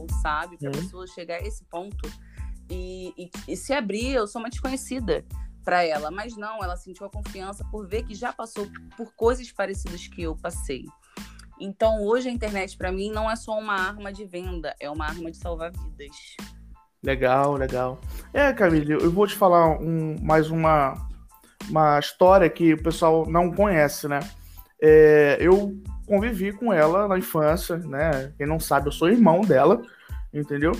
normal, sabe? Pra uhum. pessoa chegar a esse ponto e, e, e se abrir, eu sou uma desconhecida para ela, mas não, ela sentiu a confiança por ver que já passou por coisas parecidas que eu passei. Então, hoje a internet para mim não é só uma arma de venda, é uma arma de salvar vidas. Legal, legal. É, Camille, eu vou te falar um, mais uma, uma história que o pessoal não conhece, né? É, eu convivi com ela na infância, né? Quem não sabe, eu sou irmão dela, entendeu?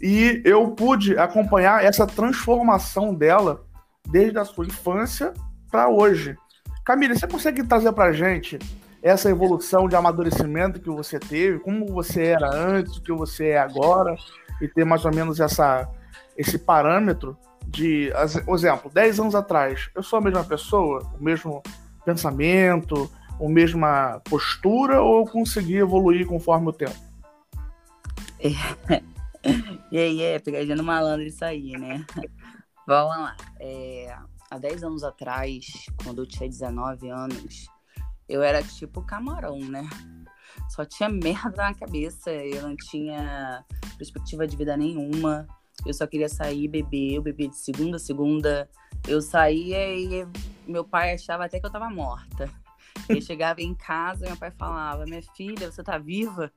E eu pude acompanhar essa transformação dela desde a sua infância para hoje. Camila, você consegue trazer para gente essa evolução de amadurecimento que você teve, como você era antes, o que você é agora, e ter mais ou menos essa, esse parâmetro de, por exemplo, 10 anos atrás, eu sou a mesma pessoa, o mesmo pensamento, a mesma postura, ou eu consegui evoluir conforme o tempo? E aí, é, pegadinha no malandro isso aí, né? Vamos lá. É, há 10 anos atrás, quando eu tinha 19 anos, eu era tipo camarão, né? Só tinha merda na cabeça, eu não tinha perspectiva de vida nenhuma. Eu só queria sair, beber, eu bebia de segunda a segunda. Eu saía e meu pai achava até que eu tava morta. Eu chegava em casa meu pai falava: Minha filha, você tá viva?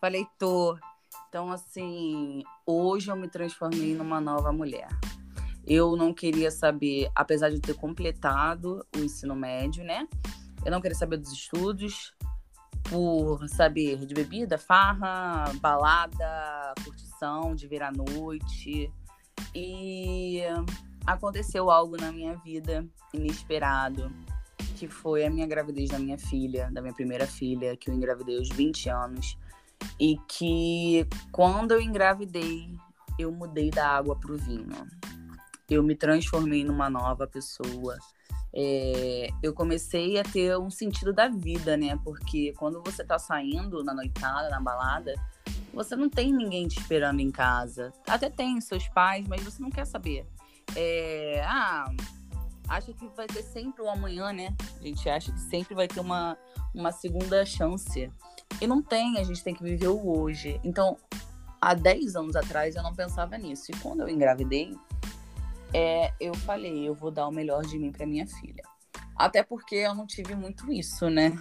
Falei: Tô. Então, assim, hoje eu me transformei numa nova mulher. Eu não queria saber, apesar de ter completado o ensino médio, né? Eu não queria saber dos estudos, por saber de bebida, farra, balada, curtição, de vir à noite. E aconteceu algo na minha vida inesperado, que foi a minha gravidez da minha filha, da minha primeira filha, que eu engravidei aos 20 anos. E que quando eu engravidei, eu mudei da água para o vinho. Eu me transformei numa nova pessoa. É, eu comecei a ter um sentido da vida, né? Porque quando você tá saindo na noitada, na balada, você não tem ninguém te esperando em casa. Até tem seus pais, mas você não quer saber. É, ah, acha que vai ter sempre o um amanhã, né? A gente acha que sempre vai ter uma, uma segunda chance. E não tem, a gente tem que viver o hoje. Então, há 10 anos atrás eu não pensava nisso. E quando eu engravidei, é, eu falei, eu vou dar o melhor de mim para minha filha. Até porque eu não tive muito isso, né?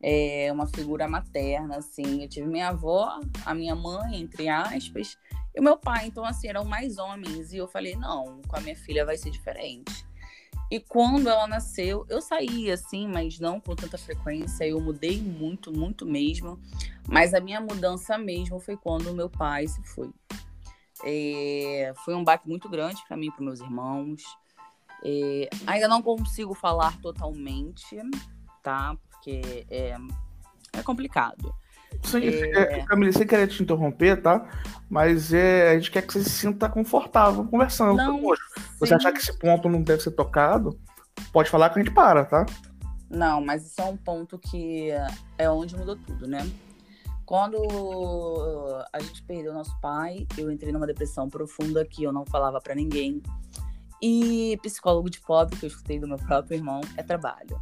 É uma figura materna, assim. Eu tive minha avó, a minha mãe, entre aspas, e o meu pai. Então, assim, eram mais homens. E eu falei, não, com a minha filha vai ser diferente. E quando ela nasceu, eu saí assim, mas não com tanta frequência. Eu mudei muito, muito mesmo. Mas a minha mudança mesmo foi quando meu pai se foi. É, foi um baque muito grande para mim para meus irmãos. É, ainda não consigo falar totalmente, tá? Porque é, é complicado. Sim, é... é Camila, sem querer te interromper, tá? Mas é, a gente quer que você se sinta confortável conversando não. Você achar que esse ponto não deve ser tocado, pode falar que a gente para, tá? Não, mas isso é um ponto que é onde mudou tudo, né? Quando a gente perdeu nosso pai, eu entrei numa depressão profunda que eu não falava para ninguém. E psicólogo de pobre, que eu escutei do meu próprio irmão, é trabalho.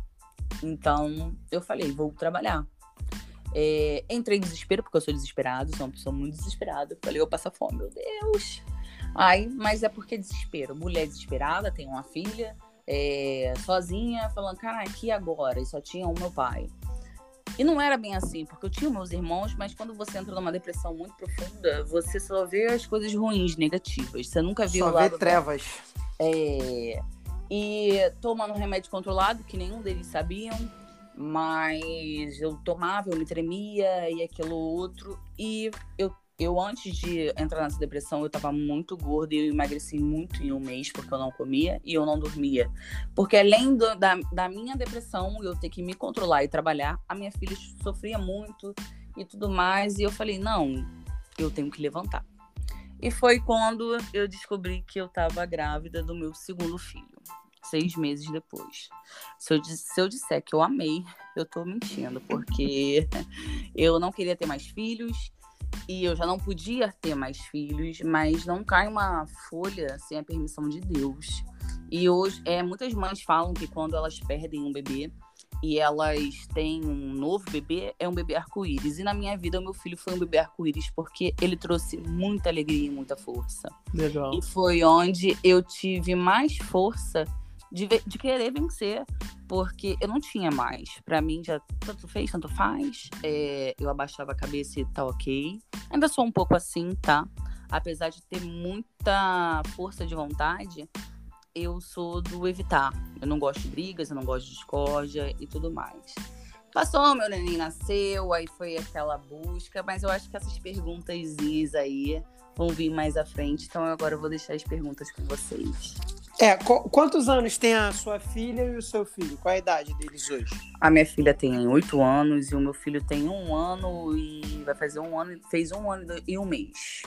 Então, eu falei, vou trabalhar. É, entrei em desespero, porque eu sou desesperado, sou uma pessoa muito desesperada. Falei, eu passo fome, meu Deus. Aí, mas é porque desespero. Mulher desesperada, tem uma filha, é, sozinha, falando, cara, aqui agora, e só tinha o meu pai. E não era bem assim, porque eu tinha meus irmãos, mas quando você entra numa depressão muito profunda, você só vê as coisas ruins, negativas. Você nunca viu só o lado. Vê trevas. É. E tomando remédio controlado, que nenhum deles sabiam mas eu tomava, eu me tremia e aquilo outro. E eu, eu antes de entrar nessa depressão, eu tava muito gorda e eu emagreci muito em um mês porque eu não comia e eu não dormia. Porque além do, da, da minha depressão, eu ter que me controlar e trabalhar, a minha filha sofria muito e tudo mais. E eu falei, não, eu tenho que levantar. E foi quando eu descobri que eu estava grávida do meu segundo filho seis meses depois. Se eu, se eu disser que eu amei, eu tô mentindo, porque eu não queria ter mais filhos e eu já não podia ter mais filhos, mas não cai uma folha sem a permissão de Deus. E hoje, é, muitas mães falam que quando elas perdem um bebê, e elas têm um novo bebê, é um bebê arco-íris. E na minha vida, o meu filho foi um bebê arco-íris porque ele trouxe muita alegria e muita força. Legal. E foi onde eu tive mais força de, de querer vencer, porque eu não tinha mais. Para mim, já tanto fez, tanto faz. É, eu abaixava a cabeça e tá ok. Ainda sou um pouco assim, tá? Apesar de ter muita força de vontade, eu sou do evitar. Eu não gosto de brigas, eu não gosto de discórdia e tudo mais. Passou, meu neném nasceu, aí foi aquela busca, mas eu acho que essas perguntas aí vão vir mais à frente, então agora eu vou deixar as perguntas com vocês. É, qu quantos anos tem a sua filha e o seu filho? Qual a idade deles hoje? A minha filha tem oito anos e o meu filho tem um ano e vai fazer um ano, fez um ano e um mês.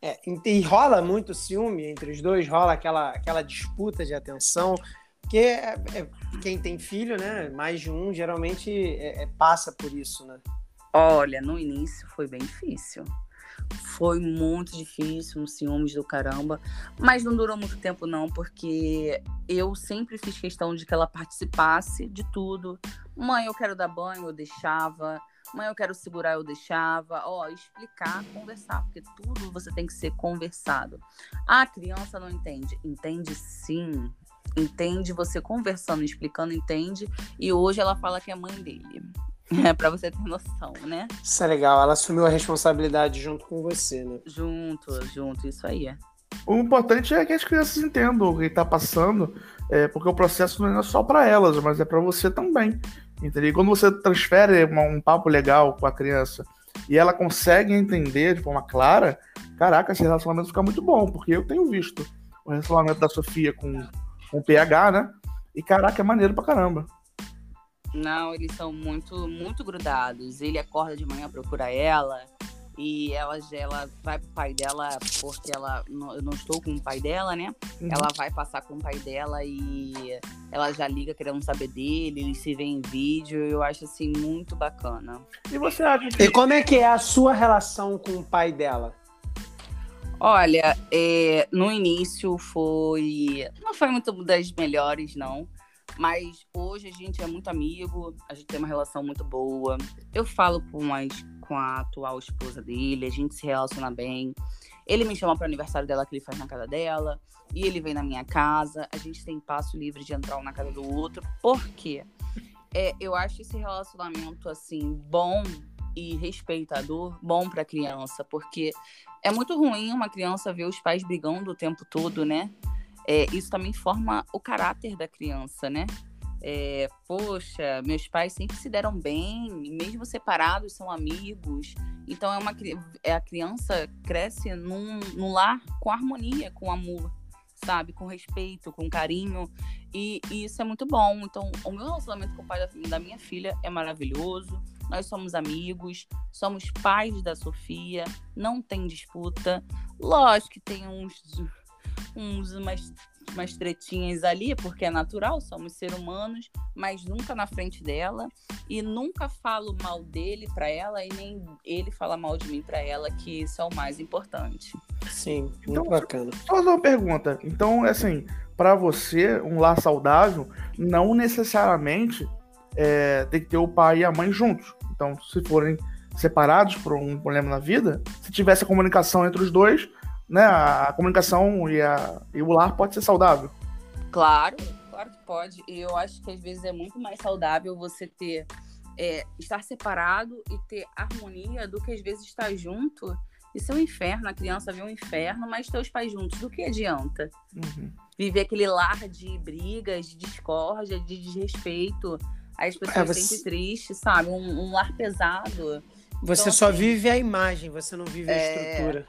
É, e rola muito ciúme entre os dois, rola aquela, aquela disputa de atenção, porque é, é, quem tem filho, né, mais de um, geralmente é, é, passa por isso, né? Olha, no início foi bem difícil. Foi muito difícil, um ciúmes do caramba, mas não durou muito tempo não, porque eu sempre fiz questão de que ela participasse de tudo. Mãe, eu quero dar banho, eu deixava Mãe, eu quero segurar, eu deixava. Ó, explicar, conversar, porque tudo você tem que ser conversado. A criança não entende. Entende sim. Entende, você conversando, explicando, entende. E hoje ela fala que é mãe dele. É pra você ter noção, né? Isso é legal. Ela assumiu a responsabilidade junto com você, né? Junto, junto, isso aí. O importante é que as crianças entendam o que está passando, é, porque o processo não é só para elas, mas é para você também. Entendeu? E quando você transfere uma, um papo legal com a criança e ela consegue entender de forma clara, caraca, esse relacionamento fica muito bom, porque eu tenho visto o relacionamento da Sofia com, com o PH, né? E caraca, é maneiro pra caramba. Não, eles são muito, muito grudados. Ele acorda de manhã, procura ela, e ela, ela vai pro pai dela, porque ela eu não estou com o pai dela, né? Uhum. Ela vai passar com o pai dela e ela já liga querendo saber dele, eles se vê em vídeo, eu acho assim muito bacana. E você acha que... E como é que é a sua relação com o pai dela? Olha, é, no início foi. Não foi muito das melhores, não. Mas hoje a gente é muito amigo, a gente tem uma relação muito boa. Eu falo com, as, com a atual esposa dele, a gente se relaciona bem. Ele me chama para o aniversário dela que ele faz na casa dela, e ele vem na minha casa. A gente tem passo livre de entrar um na casa do outro. Por quê? É, eu acho esse relacionamento assim bom e respeitador bom para criança, porque é muito ruim uma criança ver os pais brigando o tempo todo, né? É, isso também forma o caráter da criança, né? É, poxa, meus pais sempre se deram bem, mesmo separados, são amigos. Então é uma é, a criança cresce num, num lar com harmonia, com amor, sabe, com respeito, com carinho. E, e, isso é muito bom. Então, o meu relacionamento com o pai da, da minha filha é maravilhoso. Nós somos amigos, somos pais da Sofia, não tem disputa. Lógico que tem uns uns umas, umas tretinhas ali, porque é natural, somos seres humanos, mas nunca na frente dela e nunca falo mal dele para ela e nem ele fala mal de mim para ela, que isso é o mais importante. Sim, muito então, bacana. Só uma pergunta. Então, assim, para você, um lar saudável não necessariamente é, tem que ter o pai e a mãe juntos. Então, se forem separados por um problema na vida, se tivesse a comunicação entre os dois, né, a comunicação e, a, e o lar pode ser saudável. Claro, claro que pode. E eu acho que às vezes é muito mais saudável você ter é, estar separado e ter harmonia do que às vezes estar junto. Isso é um inferno, a criança vê um inferno, mas ter os pais juntos, do que adianta? Uhum. Viver aquele lar de brigas, de discórdia, de desrespeito. As pessoas é, você... sempre tristes, sabe? Um, um lar pesado. Você então, só assim, vive a imagem, você não vive a é... estrutura.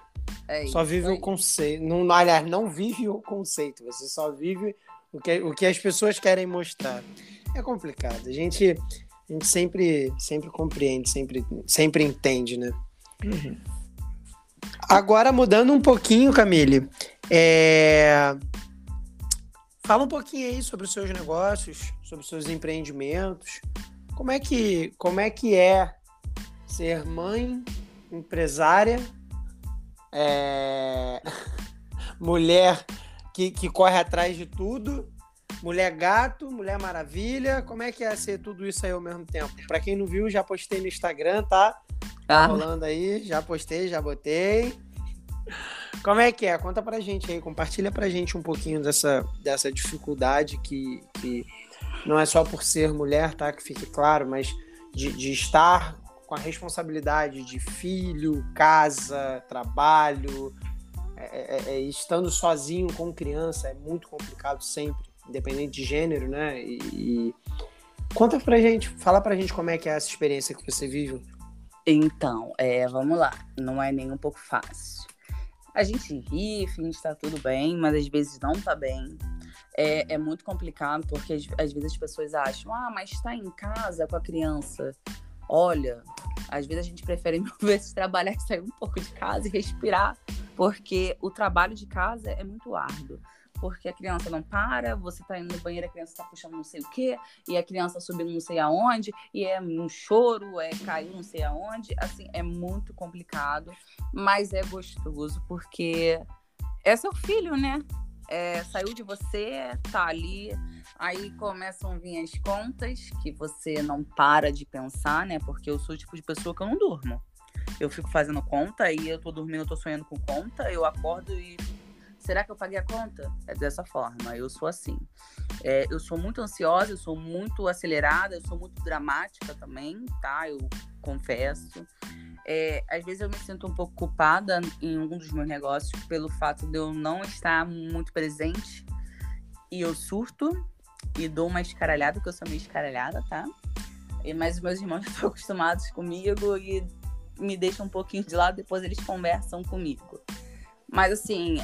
É só vive o conceito. Não, aliás, não vive o conceito. Você só vive o que, o que as pessoas querem mostrar. É complicado. A gente, a gente sempre, sempre compreende, sempre, sempre entende, né? Uhum. Agora, mudando um pouquinho, Camille, é... fala um pouquinho aí sobre os seus negócios, sobre os seus empreendimentos. Como é que, como é, que é ser mãe, empresária é... mulher que, que corre atrás de tudo Mulher Gato, Mulher Maravilha. Como é que é ser tudo isso aí ao mesmo tempo? Para quem não viu, já postei no Instagram, tá? Tá ah. rolando aí, já postei, já botei. Como é que é? Conta pra gente aí, compartilha pra gente um pouquinho dessa, dessa dificuldade que, que não é só por ser mulher, tá? Que fique claro, mas de, de estar com a responsabilidade de filho, casa, trabalho, é, é, é, estando sozinho com criança é muito complicado sempre, independente de gênero, né? E, e... conta pra gente, fala pra gente como é que é essa experiência que você vive. Então, é, vamos lá, não é nem um pouco fácil. A gente ri, finge tá tudo bem, mas às vezes não tá bem. É, é muito complicado porque às, às vezes as pessoas acham, ah, mas está em casa com a criança. Olha, às vezes a gente prefere mil vezes trabalhar e sair um pouco de casa e respirar, porque o trabalho de casa é muito árduo. Porque a criança não para, você tá indo no banheiro, a criança tá puxando não sei o quê, e a criança subindo não sei aonde, e é um choro, é cair não sei aonde. Assim, é muito complicado, mas é gostoso, porque é seu filho, né? É, saiu de você, tá ali, Aí começam a vir as contas que você não para de pensar, né? Porque eu sou o tipo de pessoa que eu não durmo. Eu fico fazendo conta e eu tô dormindo, eu tô sonhando com conta, eu acordo e. Será que eu paguei a conta? É dessa forma, eu sou assim. É, eu sou muito ansiosa, eu sou muito acelerada, eu sou muito dramática também, tá? Eu confesso. É, às vezes eu me sinto um pouco culpada em um dos meus negócios pelo fato de eu não estar muito presente e eu surto e dou uma escaralhada, porque eu sou meio escaralhada, tá? E, mas os meus irmãos estão acostumados comigo e me deixam um pouquinho de lado, depois eles conversam comigo. Mas assim,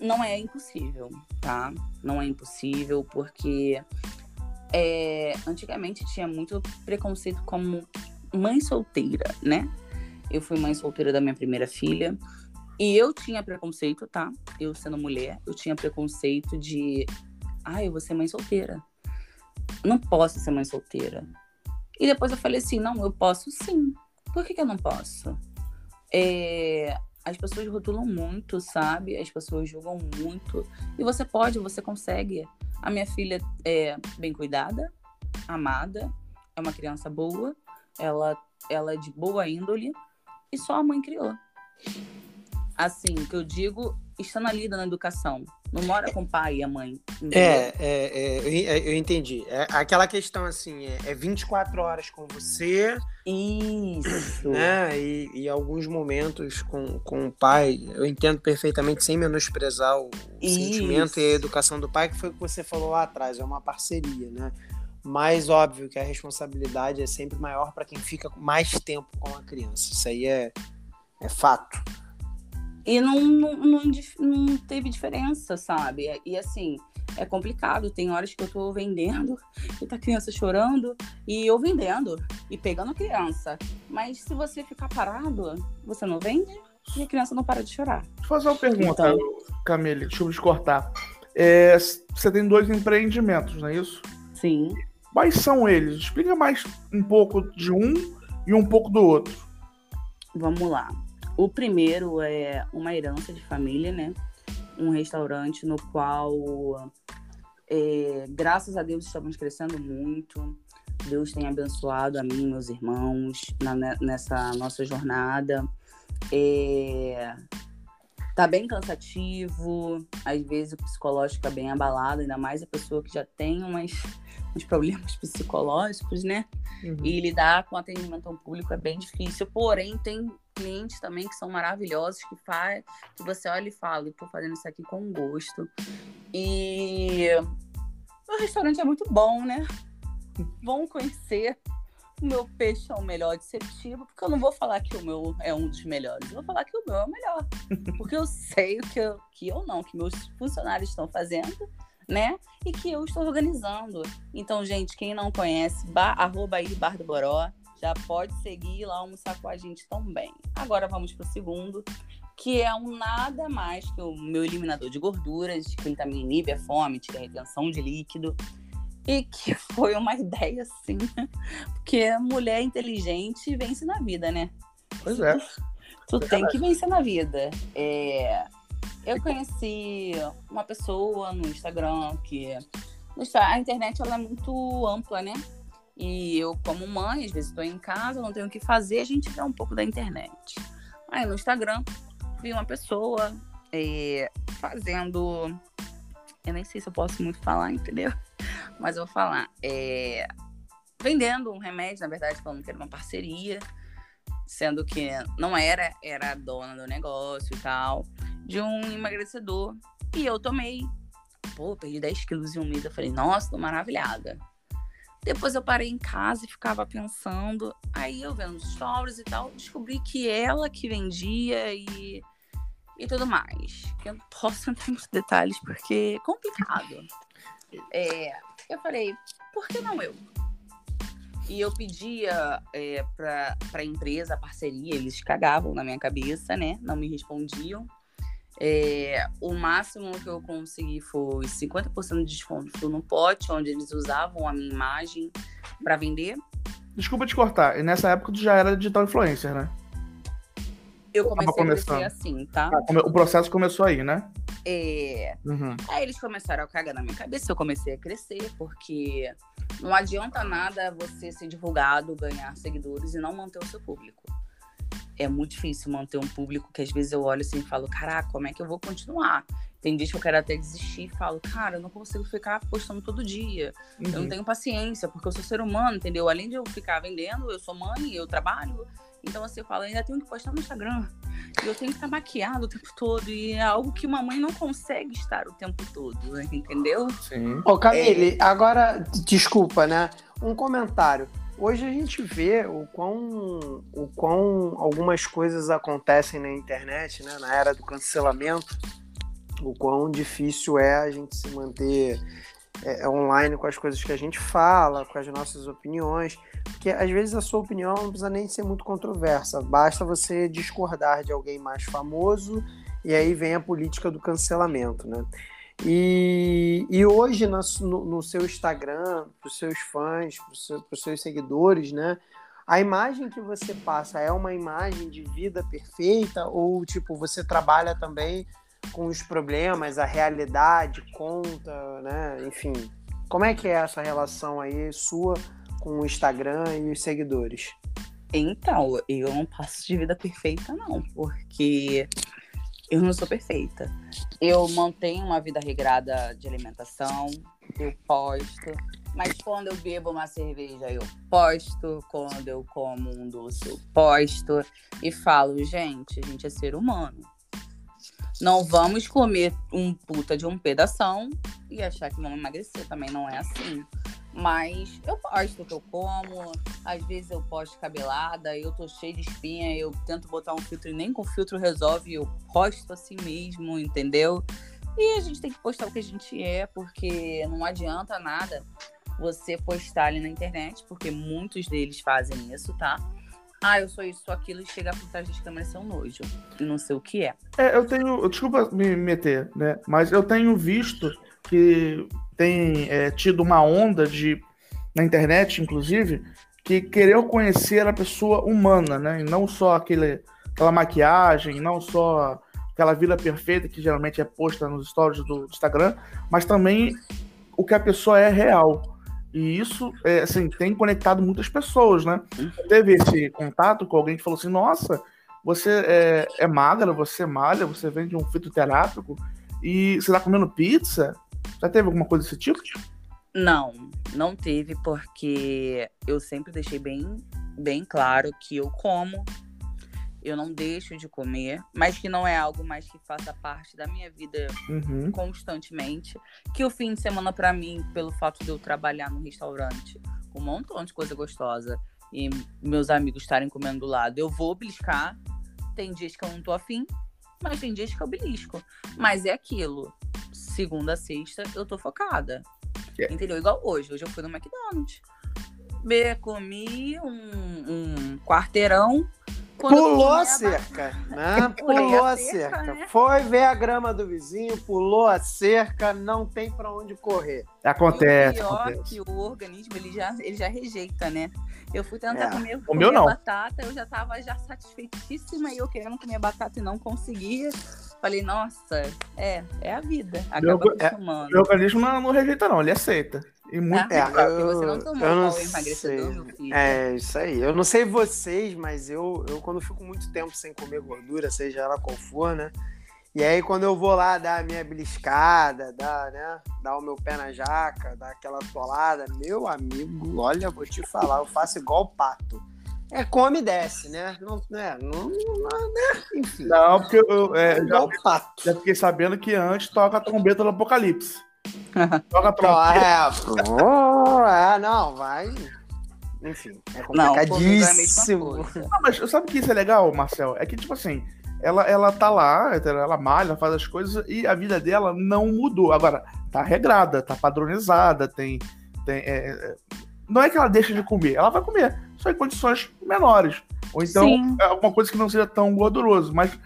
não é impossível, tá? Não é impossível, porque é, antigamente tinha muito preconceito como mãe solteira, né? Eu fui mãe solteira da minha primeira filha. E eu tinha preconceito, tá? Eu sendo mulher, eu tinha preconceito de ah, eu vou ser mãe solteira. Não posso ser mãe solteira. E depois eu falei assim, não, eu posso sim. Por que, que eu não posso? É, as pessoas rotulam muito, sabe? As pessoas julgam muito. E você pode, você consegue. A minha filha é bem cuidada, amada, é uma criança boa, ela, ela é de boa índole e só a mãe criou. Assim, que eu digo, estando ali na educação. Não mora com o pai e a mãe. É, é, é eu, é, eu, entendi. É aquela questão assim, é, é 24 horas com você. Isso. Né? E, e alguns momentos com, com o pai. Eu entendo perfeitamente, sem menosprezar o Isso. sentimento e a educação do pai, que foi o que você falou lá atrás, é uma parceria, né? Mas óbvio que a responsabilidade é sempre maior para quem fica mais tempo com a criança. Isso aí é, é fato. E não, não, não, não, teve diferença, sabe? E assim, é complicado. Tem horas que eu tô vendendo e tá a criança chorando e eu vendendo e pegando a criança. Mas se você ficar parado, você não vende e a criança não para de chorar. Deixa eu fazer uma pergunta, então... Camille, deixa eu te cortar. É, você tem dois empreendimentos, não é isso? Sim. Quais são eles? Explica mais um pouco de um e um pouco do outro. Vamos lá. O primeiro é uma herança de família, né? Um restaurante no qual, é, graças a Deus, estamos crescendo muito. Deus tem abençoado a mim meus irmãos na, nessa nossa jornada. É, tá bem cansativo, às vezes o psicológico é bem abalado, ainda mais a pessoa que já tem umas, uns problemas psicológicos, né? Uhum. E lidar com atendimento ao público é bem difícil, porém tem clientes também que são maravilhosos, que faz, que você olha e fala, estou fazendo isso aqui com gosto. E o restaurante é muito bom, né? Vão conhecer. O meu peixe é o melhor de Septiba, porque eu não vou falar que o meu é um dos melhores, eu vou falar que o meu é o melhor. Porque eu sei que eu, que eu não, que meus funcionários estão fazendo, né? E que eu estou organizando. Então, gente, quem não conhece, bar, arroba aí Bar do Boró, já pode seguir lá almoçar com a gente também. Agora vamos para o segundo, que é um nada mais que o meu eliminador de gorduras, que também inibe a fome, tira a retenção de líquido. E que foi uma ideia, assim, porque mulher inteligente vence na vida, né? Pois é. Tu, tu é tem que vencer na vida. É... eu conheci uma pessoa no Instagram que. A internet ela é muito ampla, né? E eu, como mãe, às vezes estou em casa, não tenho o que fazer, a gente vê um pouco da internet. Aí no Instagram, vi uma pessoa é, fazendo. Eu nem sei se eu posso muito falar, entendeu? Mas eu vou falar. É, vendendo um remédio, na verdade, falando que era uma parceria, sendo que não era, era a dona do negócio e tal, de um emagrecedor. E eu tomei. Pô, perdi 10 quilos em um mês. Eu falei, nossa, tô maravilhada. Depois eu parei em casa e ficava pensando. Aí eu vendo os stories e tal, descobri que ela que vendia e, e tudo mais. Eu não posso entrar em detalhes porque é complicado. É, eu falei, por que não eu? E eu pedia é, para empresa, a parceria, eles cagavam na minha cabeça, né? Não me respondiam. É, o máximo que eu consegui foi 50% de desconto no pote, onde eles usavam a minha imagem para vender. Desculpa te cortar, e nessa época tu já era digital influencer, né? Eu comecei a crescer assim, tá? Ah, o processo começou aí, né? É. Uhum. Aí eles começaram a cagar na minha cabeça, eu comecei a crescer, porque não adianta nada você ser divulgado, ganhar seguidores e não manter o seu público é muito difícil manter um público que às vezes eu olho assim e falo, caraca, como é que eu vou continuar? Tem dias que eu quero até desistir e falo, cara, eu não consigo ficar postando todo dia. Uhum. Eu não uhum. tenho paciência, porque eu sou ser humano, entendeu? Além de eu ficar vendendo, eu sou mãe, eu trabalho. Então, assim, eu falo, ainda tenho que postar no Instagram. E eu tenho que estar maquiado o tempo todo. E é algo que uma mãe não consegue estar o tempo todo, entendeu? Sim. Ô, Camille, é... agora, desculpa, né? Um comentário. Hoje a gente vê o quão, o quão algumas coisas acontecem na internet, né, na era do cancelamento, o quão difícil é a gente se manter é, é, online com as coisas que a gente fala, com as nossas opiniões, porque às vezes a sua opinião não precisa nem ser muito controversa, basta você discordar de alguém mais famoso e aí vem a política do cancelamento, né? E, e hoje no, no seu Instagram, para os seus fãs, para seu, os seus seguidores, né? A imagem que você passa é uma imagem de vida perfeita ou tipo você trabalha também com os problemas, a realidade conta, né? Enfim, como é que é essa relação aí sua com o Instagram e os seguidores? Então, eu não passo de vida perfeita não, porque eu não sou perfeita. Eu mantenho uma vida regrada de alimentação, eu posto. Mas quando eu bebo uma cerveja, eu posto. Quando eu como um doce, eu posto. E falo, gente, a gente é ser humano. Não vamos comer um puta de um pedação e achar que vamos emagrecer. Também não é assim. Mas eu posto o que eu como, às vezes eu posto cabelada, eu tô cheia de espinha, eu tento botar um filtro e nem com filtro resolve, eu posto assim mesmo, entendeu? E a gente tem que postar o que a gente é, porque não adianta nada você postar ali na internet, porque muitos deles fazem isso, tá? Ah, eu sou isso, sou aquilo, e chegar por trás das câmeras é um nojo. E não sei o que é. É, eu tenho. Desculpa me meter, né? Mas eu tenho visto que tem é, tido uma onda de na internet, inclusive, que querer conhecer a pessoa humana, né? E não só aquele, aquela maquiagem, não só aquela vida perfeita que geralmente é posta nos stories do Instagram, mas também o que a pessoa é real. E isso, é, assim, tem conectado muitas pessoas, né? Teve esse contato com alguém que falou assim, nossa, você é, é magra, você malha, você vende um fitoterápico e você tá comendo pizza? Já teve alguma coisa desse tipo? Não, não teve, porque eu sempre deixei bem, bem claro que eu como, eu não deixo de comer, mas que não é algo mais que faça parte da minha vida uhum. constantemente. Que o fim de semana, para mim, pelo fato de eu trabalhar no restaurante, com um montão de coisa gostosa e meus amigos estarem comendo do lado, eu vou beliscar. Tem dias que eu não tô afim, mas tem dias que eu belisco. Mas é aquilo segunda a sexta, eu tô focada. Yeah. Entendeu? Igual hoje. Hoje eu fui no McDonald's. Me comi um, um quarteirão. Pulou a cerca, né? Pulou a cerca. Né? Foi ver a grama do vizinho, pulou a cerca, não tem para onde correr. Acontece. E o pior acontece. que o organismo ele já, ele já rejeita, né? Eu fui tentar é. comer, comer batata, eu já tava já satisfeitíssima e eu querendo comer batata e não conseguia. Falei, nossa, é, é a vida. Acaba meu, acostumando. É, o organismo não, não rejeita, não, ele aceita. E muito é, eu, você não tomou eu não emagrecedor, meu filho. É, isso aí. Eu não sei vocês, mas eu, eu quando fico muito tempo sem comer gordura, seja ela qual for, né? E aí, quando eu vou lá dar a minha beliscada, dar, né, dar o meu pé na jaca, dar aquela tolada, meu amigo, olha, vou te falar, eu faço igual o pato. É come e desce, né? Não, né? Não, não, né? Enfim. Não, porque eu é, já, pato. já fiquei sabendo que antes toca a trombeta do Apocalipse. toca a trombeta. É, é, não, vai. Enfim, é complicadíssimo. Não, não, mas sabe o que isso é legal, Marcel? É que, tipo assim, ela, ela tá lá, ela malha, faz as coisas e a vida dela não mudou. Agora, tá regrada, tá padronizada, tem. tem é, é, não é que ela deixa de comer, ela vai comer, só em condições menores. Ou então, Sim. é alguma coisa que não seja tão gorduroso. Mas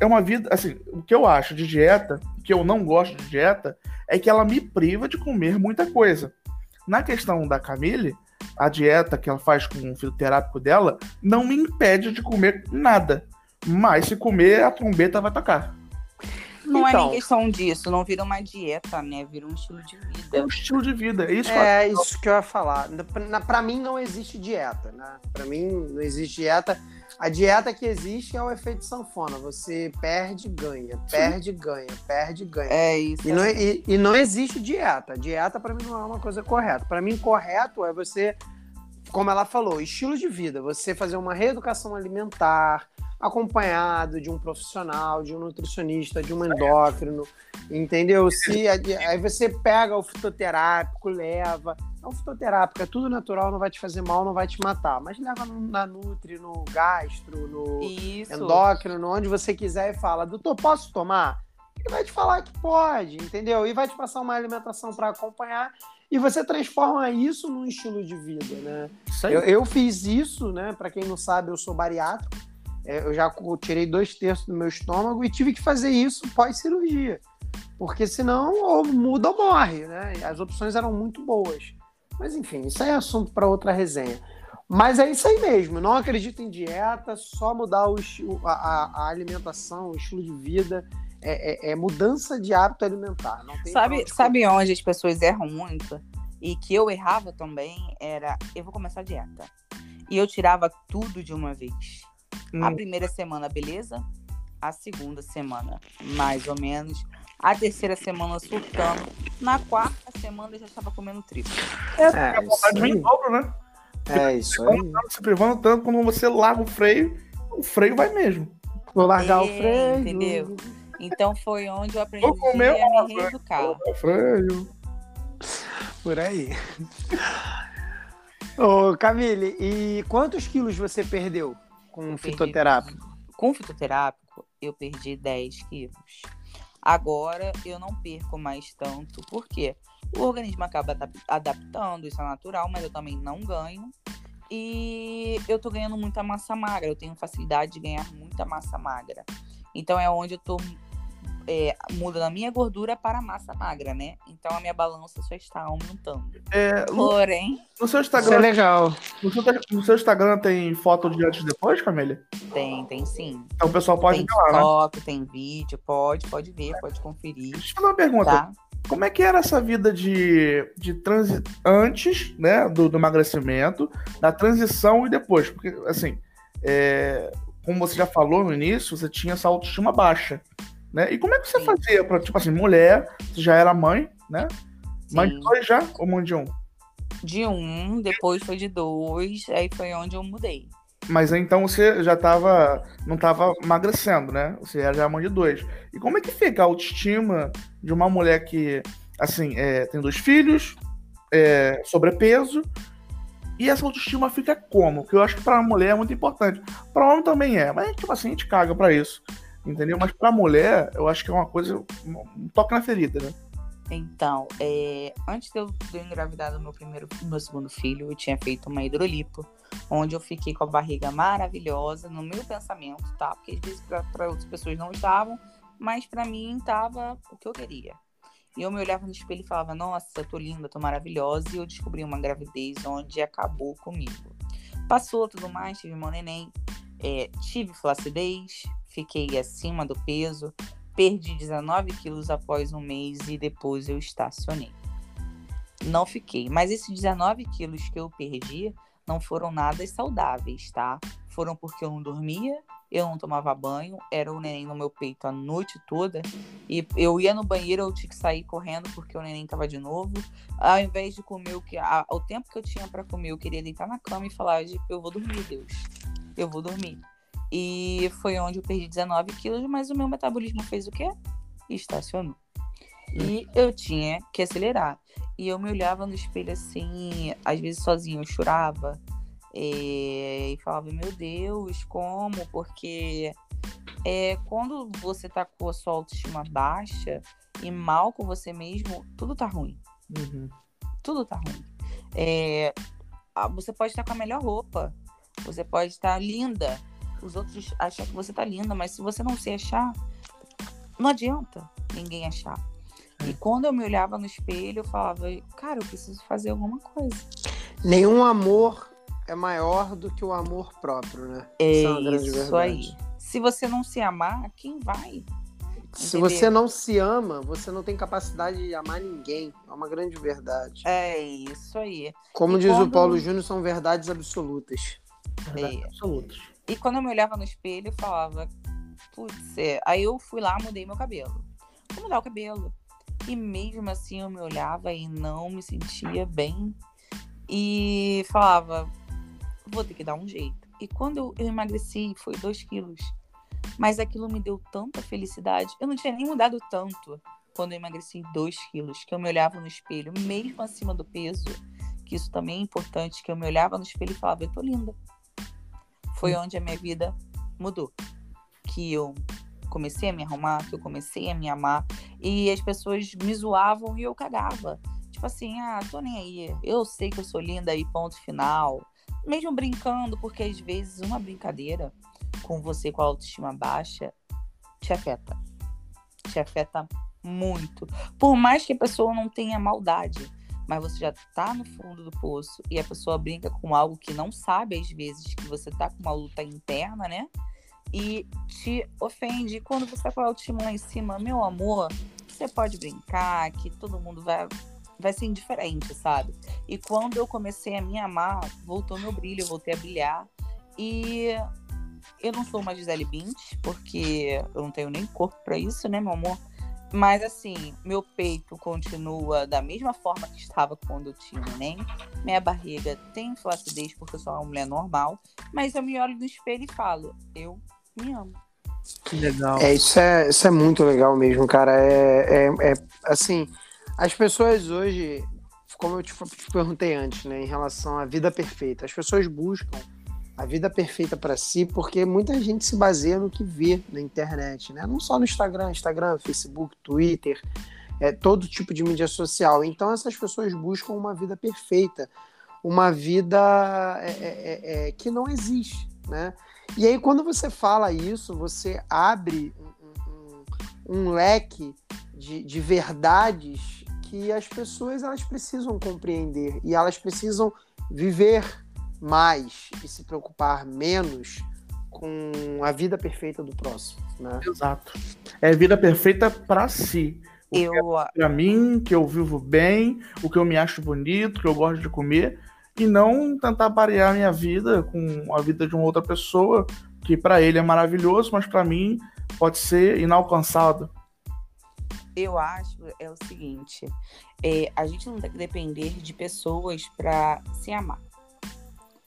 é uma vida. Assim, o que eu acho de dieta, que eu não gosto de dieta, é que ela me priva de comer muita coisa. Na questão da Camille, a dieta que ela faz com o fitoterápico dela não me impede de comer nada. Mas se comer, a trombeta vai tocar. Não então, é nem questão disso, não vira uma dieta, né? Vira um estilo de vida. É um estilo de vida, é isso. É que isso que eu ia falar. Para mim não existe dieta, né? Para mim não existe dieta. A dieta que existe é o efeito sanfona. Você perde, ganha, perde, ganha, perde, ganha. É isso. E não, e, e não existe dieta. Dieta para mim não é uma coisa correta. Para mim correto é você, como ela falou, estilo de vida. Você fazer uma reeducação alimentar acompanhado de um profissional, de um nutricionista, de um endócrino, entendeu? Se aí você pega o fitoterápico, leva, é um fitoterápico, é tudo natural, não vai te fazer mal, não vai te matar, mas leva na nutri, no gastro, no Isso. endócrino, onde você quiser e fala, doutor, posso tomar? Ele vai te falar que pode, entendeu? E vai te passar uma alimentação para acompanhar e você transforma isso num estilo de vida, né? Eu, eu, fiz isso, né? Para quem não sabe, eu sou bariátrico. É, eu já tirei dois terços do meu estômago e tive que fazer isso pós-cirurgia. Porque senão ou muda ou morre, né? As opções eram muito boas. Mas enfim, isso aí é assunto para outra resenha. Mas é isso aí mesmo. Não acredito em dieta, só mudar o, a, a alimentação, o estilo de vida. É, é, é mudança de hábito alimentar. sabe, sabe onde as pessoas erram muito? E que eu errava também era eu vou começar a dieta. E eu tirava tudo de uma vez. Hum. A primeira semana, beleza? A segunda semana, mais ou menos. A terceira semana surtando. Na quarta semana eu já estava comendo triplo. É, é a vontade vem em dobro, né? É isso aí. Se privando tanto, quando você larga o freio, o freio vai mesmo. Vou largar é, o freio. Entendeu? Então foi onde eu aprendi a me reeducar. Freio. Por aí. Ô, Camille, e quantos quilos você perdeu? Com fitoterápico? Com fitoterápico, eu perdi 10 quilos. Agora eu não perco mais tanto, porque o organismo acaba adaptando, isso é natural, mas eu também não ganho. E eu tô ganhando muita massa magra, eu tenho facilidade de ganhar muita massa magra. Então é onde eu tô é, muda da minha gordura para a massa magra, né? Então a minha balança só está aumentando. É, Porém. No seu Instagram. Isso é legal. No seu, no seu, Instagram tem foto de antes e depois, Camélia? Tem, tem sim. Então o pessoal pode tem ver lá, né? foto, né? tem vídeo, pode, pode ver, pode conferir. Deixa eu fazer uma pergunta. Tá? Como é que era essa vida de, de transi antes, né, do, do emagrecimento, da transição e depois? Porque, assim, é, como você já falou no início, você tinha essa autoestima baixa. Né? E como é que você Sim. fazia para, tipo assim, mulher, você já era mãe, né? Sim. Mãe de dois já ou mãe de um? De um, depois foi de dois, aí foi onde eu mudei. Mas então você já tava, não tava emagrecendo, né? Você era já mãe de dois. E como é que fica a autoestima de uma mulher que, assim, é, tem dois filhos, é, sobrepeso, e essa autoestima fica como? Que eu acho que para mulher é muito importante. Para homem também é, mas tipo assim, a gente caga para isso entendeu? Mas para mulher, eu acho que é uma coisa, um toque na ferida, né? Então, é, antes de eu, de eu engravidar do meu primeiro, do meu segundo filho, eu tinha feito uma hidrolipo, onde eu fiquei com a barriga maravilhosa, no meu pensamento, tá? Porque às vezes para outras pessoas não estavam, mas para mim estava o que eu queria. E eu me olhava no espelho e falava: Nossa, tô linda, tô maravilhosa. E eu descobri uma gravidez onde acabou comigo. Passou tudo mais, tive meu neném, é, tive flacidez, fiquei acima do peso, perdi 19 quilos após um mês e depois eu estacionei. Não fiquei. Mas esses 19 quilos que eu perdi não foram nada saudáveis, tá? Foram porque eu não dormia, eu não tomava banho, era o neném no meu peito a noite toda. E eu ia no banheiro, eu tinha que sair correndo porque o neném tava de novo. Ao invés de comer o que. A, o tempo que eu tinha para comer, eu queria deitar na cama e falar: eu vou dormir, Deus. Eu vou dormir. E foi onde eu perdi 19 quilos, mas o meu metabolismo fez o quê? Estacionou. E eu tinha que acelerar. E eu me olhava no espelho assim, às vezes sozinho, eu chorava. É, e falava, meu Deus, como? Porque é, quando você tá com a sua autoestima baixa e mal com você mesmo, tudo tá ruim. Uhum. Tudo tá ruim. É, você pode estar com a melhor roupa, você pode estar linda, os outros acham que você tá linda, mas se você não se achar, não adianta ninguém achar. E é. quando eu me olhava no espelho, eu falava, cara, eu preciso fazer alguma coisa. Nenhum amor é maior do que o amor próprio, né? É isso é aí. Se você não se amar, quem vai? Se você não se ama, você não tem capacidade de amar ninguém. É uma grande verdade. É isso aí. Como e diz quando... o Paulo Júnior, são verdades absolutas. Verdades é. absolutas. E quando eu me olhava no espelho, eu falava, putz, é... aí eu fui lá, mudei meu cabelo. Vou mudar o cabelo. E mesmo assim eu me olhava e não me sentia bem. E falava, vou ter que dar um jeito. E quando eu, emagreci, foi 2 quilos. Mas aquilo me deu tanta felicidade. Eu não tinha nem mudado tanto quando eu emagreci 2 quilos, que eu me olhava no espelho, mesmo acima do peso, que isso também é importante, que eu me olhava no espelho e falava, eu tô linda. Foi onde a minha vida mudou. Que eu comecei a me arrumar, que eu comecei a me amar. E as pessoas me zoavam e eu cagava. Tipo assim, ah, tô nem aí. Eu sei que eu sou linda e ponto final mesmo brincando, porque às vezes uma brincadeira com você com a autoestima baixa te afeta. Te afeta muito. Por mais que a pessoa não tenha maldade, mas você já tá no fundo do poço e a pessoa brinca com algo que não sabe às vezes que você tá com uma luta interna, né? E te ofende. E quando você tá com a autoestima lá em cima, meu amor, você pode brincar, que todo mundo vai vai ser indiferente, sabe? E quando eu comecei a me amar, voltou meu brilho, eu voltei a brilhar. E eu não sou uma Gisele Bint, porque eu não tenho nem corpo para isso, né, meu amor? Mas assim, meu peito continua da mesma forma que estava quando eu tinha neném. Minha barriga tem flacidez porque eu sou uma mulher normal. Mas eu me olho no espelho e falo, eu me amo. Que legal. É, isso é, isso é muito legal mesmo, cara. É, é, é assim, as pessoas hoje, como eu te, te perguntei antes, né, em relação à vida perfeita, as pessoas buscam a vida perfeita para si porque muita gente se baseia no que vê na internet, né? Não só no Instagram, Instagram, Facebook, Twitter, é, todo tipo de mídia social. Então essas pessoas buscam uma vida perfeita, uma vida é, é, é, é que não existe, né? E aí quando você fala isso, você abre um, um, um leque de, de verdades que as pessoas elas precisam compreender e elas precisam viver mais e se preocupar menos com a vida perfeita do próximo, né? Exato. É vida perfeita para si. O eu é para mim, que eu vivo bem, o que eu me acho bonito, que eu gosto de comer e não tentar parear minha vida com a vida de uma outra pessoa que para ele é maravilhoso, mas para mim pode ser inalcançável eu acho é o seguinte: é, a gente não tem que depender de pessoas para se amar.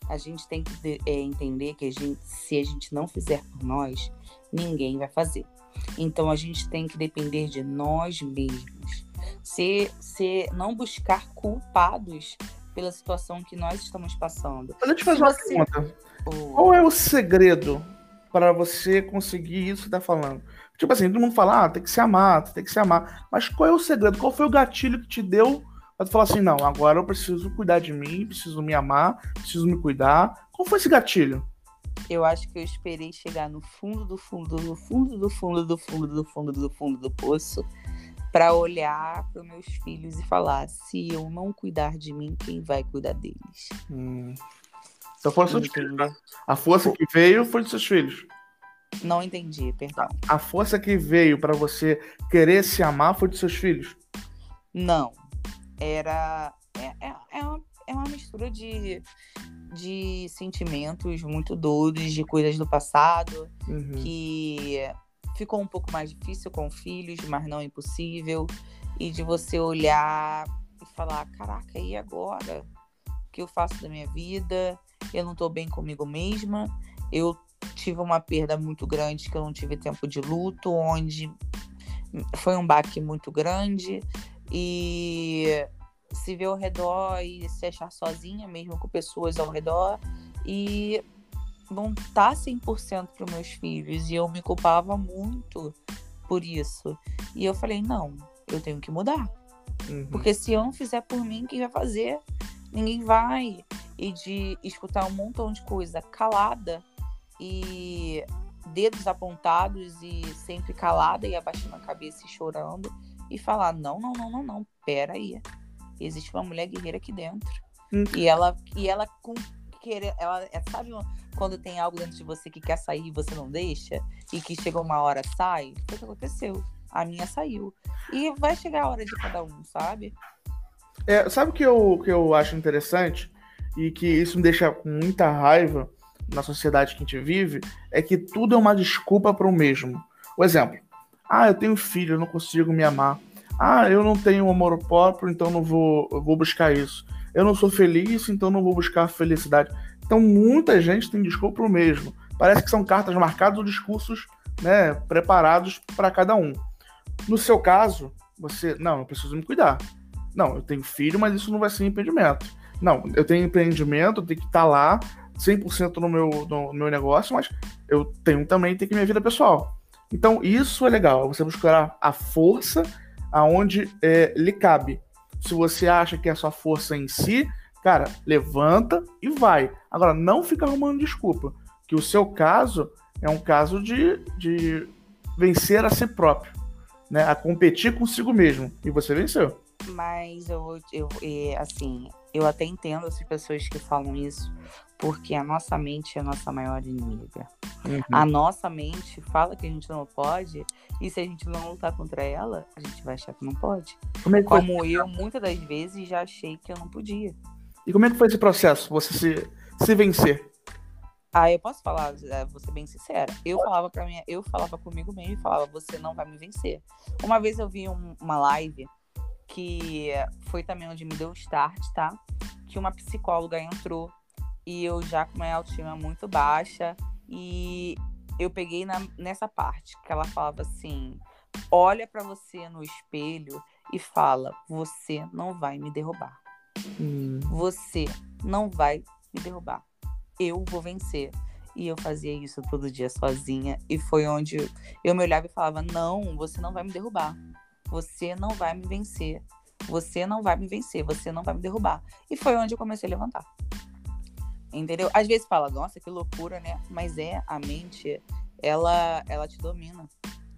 A gente tem que é, entender que a gente, se a gente não fizer por nós, ninguém vai fazer. Então a gente tem que depender de nós mesmos. Se, se não buscar culpados pela situação que nós estamos passando. Deixa eu te fazer uma você... pergunta. Qual é o segredo para você conseguir isso que está falando? Tipo assim, todo mundo fala, ah, tem que se amar, tem que se amar. Mas qual é o segredo? Qual foi o gatilho que te deu pra tu falar assim, não, agora eu preciso cuidar de mim, preciso me amar, preciso me cuidar. Qual foi esse gatilho? Eu acho que eu esperei chegar no fundo do fundo, do fundo do fundo do fundo do fundo do fundo do poço para olhar para meus filhos e falar: se eu não cuidar de mim, quem vai cuidar deles? Hum. Então foram seus filhos, né? A força que veio foi dos seus filhos. Não entendi, perdão. A, a força que veio para você querer se amar foi dos seus filhos? Não. Era. É, é, é, uma, é uma mistura de, de sentimentos muito doidos, de coisas do passado, uhum. que ficou um pouco mais difícil com filhos, mas não impossível. E de você olhar e falar: caraca, e agora? O que eu faço da minha vida? Eu não tô bem comigo mesma. Eu tive uma perda muito grande que eu não tive tempo de luto, onde foi um baque muito grande e se ver ao redor e se achar sozinha, mesmo com pessoas ao redor, e não tá 100% para meus filhos. E eu me culpava muito por isso. E eu falei: não, eu tenho que mudar. Uhum. Porque se eu não fizer por mim, quem vai fazer? Ninguém vai. E de escutar um montão de coisa calada e dedos apontados e sempre calada e abaixando a cabeça e chorando e falar: não, não, não, não, não, pera aí. Existe uma mulher guerreira aqui dentro. Hum. E ela, e ela com querer, ela é, sabe quando tem algo dentro de você que quer sair e você não deixa e que chega uma hora sai? Foi o que aconteceu. A minha saiu. E vai chegar a hora de cada um, sabe? É, sabe o que eu, que eu acho interessante e que isso me deixa com muita raiva na sociedade que a gente vive? É que tudo é uma desculpa para o mesmo. O exemplo: ah, eu tenho filho, eu não consigo me amar. Ah, eu não tenho amor próprio, então não vou, vou buscar isso. Eu não sou feliz, então não vou buscar felicidade. Então muita gente tem desculpa para o mesmo. Parece que são cartas marcadas ou discursos né, preparados para cada um. No seu caso, você, não, eu preciso me cuidar. Não, eu tenho filho, mas isso não vai ser impedimento. Não, eu tenho empreendimento, eu tenho que estar tá lá 100% no meu, no meu negócio, mas eu tenho também ter que minha vida pessoal. Então, isso é legal, você buscar a força aonde é, lhe cabe. Se você acha que é a sua força em si, cara, levanta e vai. Agora, não fica arrumando desculpa, que o seu caso é um caso de, de vencer a si próprio, né? A competir consigo mesmo. E você venceu. Mas eu, eu, assim, eu até entendo as pessoas que falam isso, porque a nossa mente é a nossa maior inimiga. Uhum. A nossa mente fala que a gente não pode, e se a gente não lutar contra ela, a gente vai achar que não pode. Como, é como eu, muitas das vezes, já achei que eu não podia. E como é que foi esse processo, você se, se vencer? Ah, eu posso falar, é, vou ser bem sincera. Eu falava para mim, eu falava comigo mesmo e falava, você não vai me vencer. Uma vez eu vi um, uma live que foi também onde me deu o start, tá? Que uma psicóloga entrou e eu já com uma autoestima muito baixa e eu peguei na, nessa parte que ela falava assim: olha para você no espelho e fala: você não vai me derrubar. Hum. Você não vai me derrubar. Eu vou vencer. E eu fazia isso todo dia sozinha. E foi onde eu me olhava e falava: Não, você não vai me derrubar. Você não vai me vencer. Você não vai me vencer. Você não vai me derrubar. E foi onde eu comecei a levantar. Entendeu? Às vezes fala, nossa, que loucura, né? Mas é, a mente, ela, ela te domina.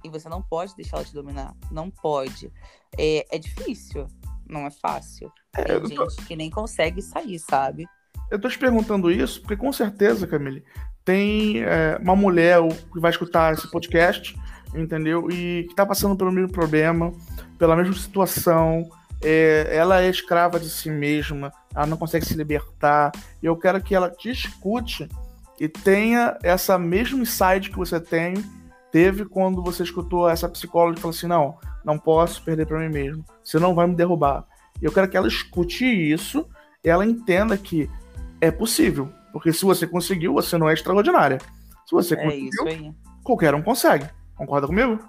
E você não pode deixar ela te dominar. Não pode. É, é difícil. Não é fácil. É, Tem tô... gente que nem consegue sair, sabe? Eu tô te perguntando isso porque com certeza, Camille, tem é, uma mulher que vai escutar esse podcast, entendeu? E que tá passando pelo mesmo problema, pela mesma situação, é, ela é escrava de si mesma, ela não consegue se libertar. E eu quero que ela te escute e tenha essa mesma insight que você tem, teve quando você escutou essa psicóloga e falou assim: não, não posso perder para mim mesmo, você não vai me derrubar. E eu quero que ela escute isso e ela entenda que é possível. Porque se você conseguiu, você não é extraordinária. Se você é conseguiu, qualquer um consegue. Concorda comigo?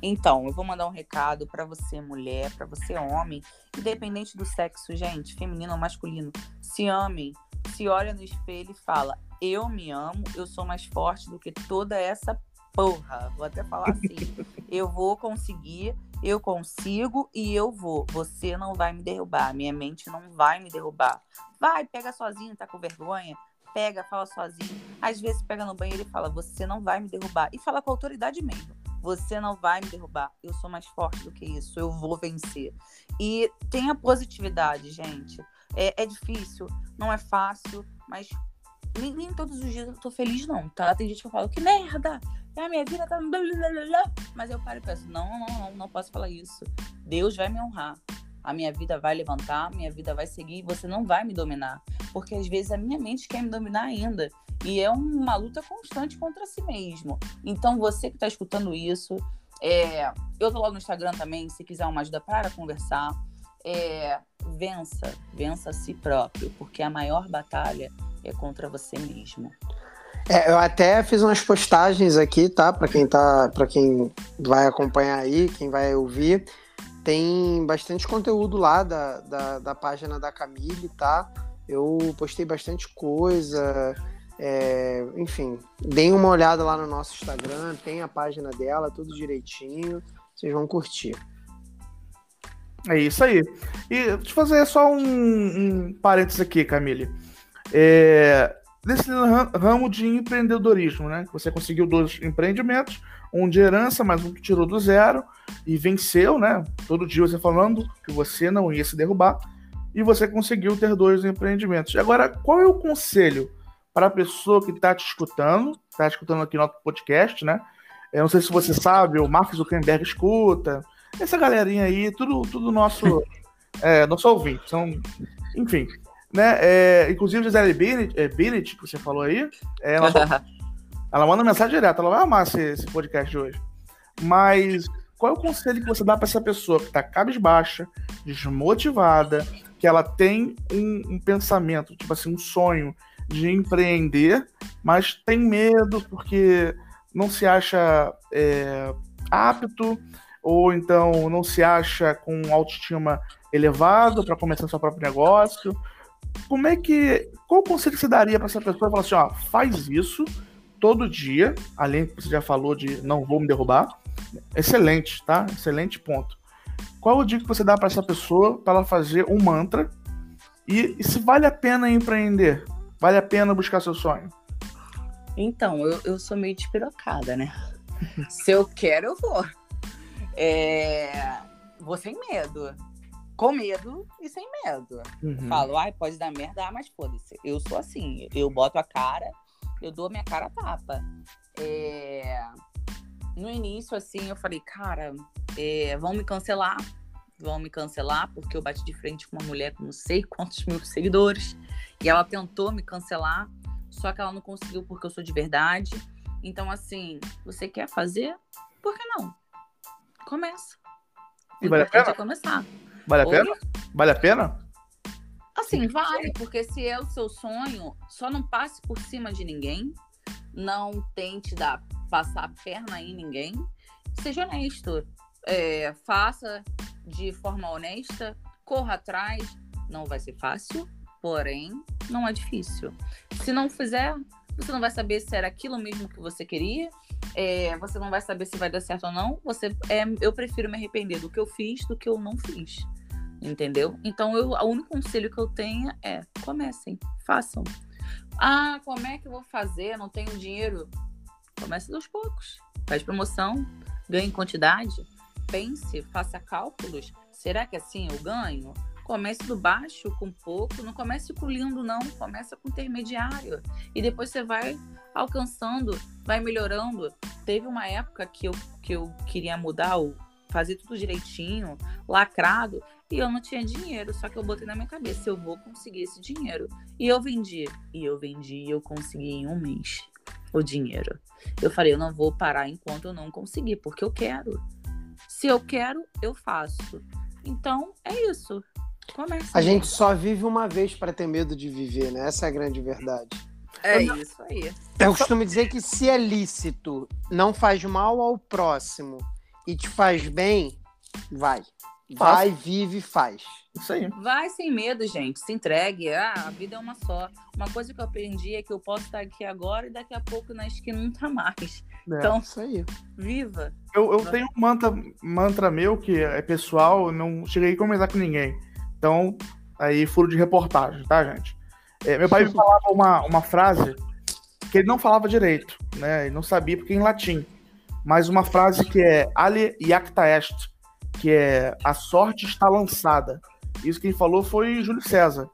Então, eu vou mandar um recado para você, mulher, para você, homem, independente do sexo, gente, feminino ou masculino. Se amem, se olha no espelho e fala: Eu me amo, eu sou mais forte do que toda essa porra. Vou até falar assim: Eu vou conseguir, eu consigo e eu vou. Você não vai me derrubar, minha mente não vai me derrubar. Vai, pega sozinho, tá com vergonha? pega, fala sozinho. Às vezes pega no banheiro e fala: Você não vai me derrubar. E fala com autoridade mesmo. Você não vai me derrubar. Eu sou mais forte do que isso. Eu vou vencer. E tenha positividade, gente. É, é difícil, não é fácil, mas nem, nem, todos os dias eu tô feliz, não, tá? Tem gente que eu falo, que merda! A minha vida tá. Mas eu paro e penso, não, não, não, não posso falar isso. Deus vai me honrar. A minha vida vai levantar, minha vida vai seguir, você não vai me dominar. Porque às vezes a minha mente quer me dominar ainda. E é uma luta constante contra si mesmo. Então, você que está escutando isso, é... eu tô lá no Instagram também, se quiser uma ajuda para conversar. É... vença, vença a si próprio, porque a maior batalha é contra você mesmo. É, eu até fiz umas postagens aqui, tá? Para quem tá, para quem vai acompanhar aí, quem vai ouvir, tem bastante conteúdo lá da, da, da página da Camille, tá? Eu postei bastante coisa, é, enfim, deem uma olhada lá no nosso Instagram, tem a página dela, tudo direitinho, vocês vão curtir. É isso aí. E deixa eu fazer só um, um parênteses aqui, Camille. É, nesse ramo de empreendedorismo, né? Você conseguiu dois empreendimentos, um de herança, mas um que tirou do zero e venceu, né? Todo dia você falando que você não ia se derrubar e você conseguiu ter dois empreendimentos. E agora, qual é o conselho para a pessoa que está te escutando, está escutando aqui no podcast, né? Eu não sei se você sabe, o Mark Zuckerberg escuta, essa galerinha aí, tudo, tudo nosso, é, nosso ouvinte. São, enfim, né? É, inclusive, Gisele Bennett, é, Bennett, que você falou aí, é, ela, ela manda mensagem direta, ela vai amar esse, esse podcast de hoje. Mas qual é o conselho que você dá para essa pessoa que está cabisbaixa, desmotivada, que ela tem um, um, pensamento, tipo assim, um sonho de empreender, mas tem medo porque não se acha é, apto ou então não se acha com autoestima elevado para começar seu próprio negócio como é que. Qual conselho você daria para essa pessoa? Falar assim, ó, faz isso todo dia, além que você já falou de não vou me derrubar. Excelente, tá? Excelente ponto. Qual o dia que você dá para essa pessoa para ela fazer um mantra e, e, se vale a pena empreender? Vale a pena buscar seu sonho? Então, eu, eu sou meio despirocada, né? se eu quero, eu vou. É... Vou sem medo com medo e sem medo. Uhum. Falo, ai, pode dar merda, ah, mas foda-se. Eu sou assim, eu boto a cara, eu dou a minha cara a tapa. É... No início, assim, eu falei, cara, é... vão me cancelar, vão me cancelar, porque eu bati de frente com uma mulher com não sei quantos mil seguidores, e ela tentou me cancelar, só que ela não conseguiu porque eu sou de verdade. Então, assim, você quer fazer? Por que não? Começa. E vai a pena? começar. Vale a Oi? pena? Vale a pena? Assim, vale, porque se é o seu sonho, só não passe por cima de ninguém, não tente dar, passar a perna em ninguém, seja honesto, é, faça de forma honesta, corra atrás, não vai ser fácil, porém, não é difícil. Se não fizer, você não vai saber se era aquilo mesmo que você queria, é, você não vai saber se vai dar certo ou não. Você, é, eu prefiro me arrepender do que eu fiz do que eu não fiz entendeu? Então, eu, o único conselho que eu tenho é: comecem, façam. Ah, como é que eu vou fazer? Não tenho dinheiro. Comece aos poucos. Faz promoção, ganhe quantidade, pense, faça cálculos. Será que assim eu ganho? Comece do baixo com pouco, não comece com lindo, não. Comece com intermediário. E depois você vai alcançando, vai melhorando. Teve uma época que eu, que eu queria mudar, fazer tudo direitinho, lacrado. E eu não tinha dinheiro, só que eu botei na minha cabeça, eu vou conseguir esse dinheiro. E eu vendi. E eu vendi e eu consegui em um mês o dinheiro. Eu falei, eu não vou parar enquanto eu não conseguir, porque eu quero. Se eu quero, eu faço. Então, é isso. Começa. A gente só vive uma vez para ter medo de viver, né? Essa é a grande verdade. É eu isso aí. Eu costumo dizer que se é lícito, não faz mal ao próximo e te faz bem, vai. Vai, vive, faz. Isso aí. Vai sem medo, gente. Se entregue. Ah, a vida é uma só. Uma coisa que eu aprendi é que eu posso estar aqui agora e daqui a pouco na esquina não tá mais. É, então, isso aí. Viva. Eu, eu tenho um mantra, mantra meu que é pessoal, não cheguei a comentar com ninguém. Então, aí furo de reportagem, tá, gente? É, meu pai me falava uma, uma frase que ele não falava direito, né? Ele não sabia porque é em latim. Mas uma frase que é Ali iacta est que é A Sorte Está Lançada. Isso quem falou foi Júlio César.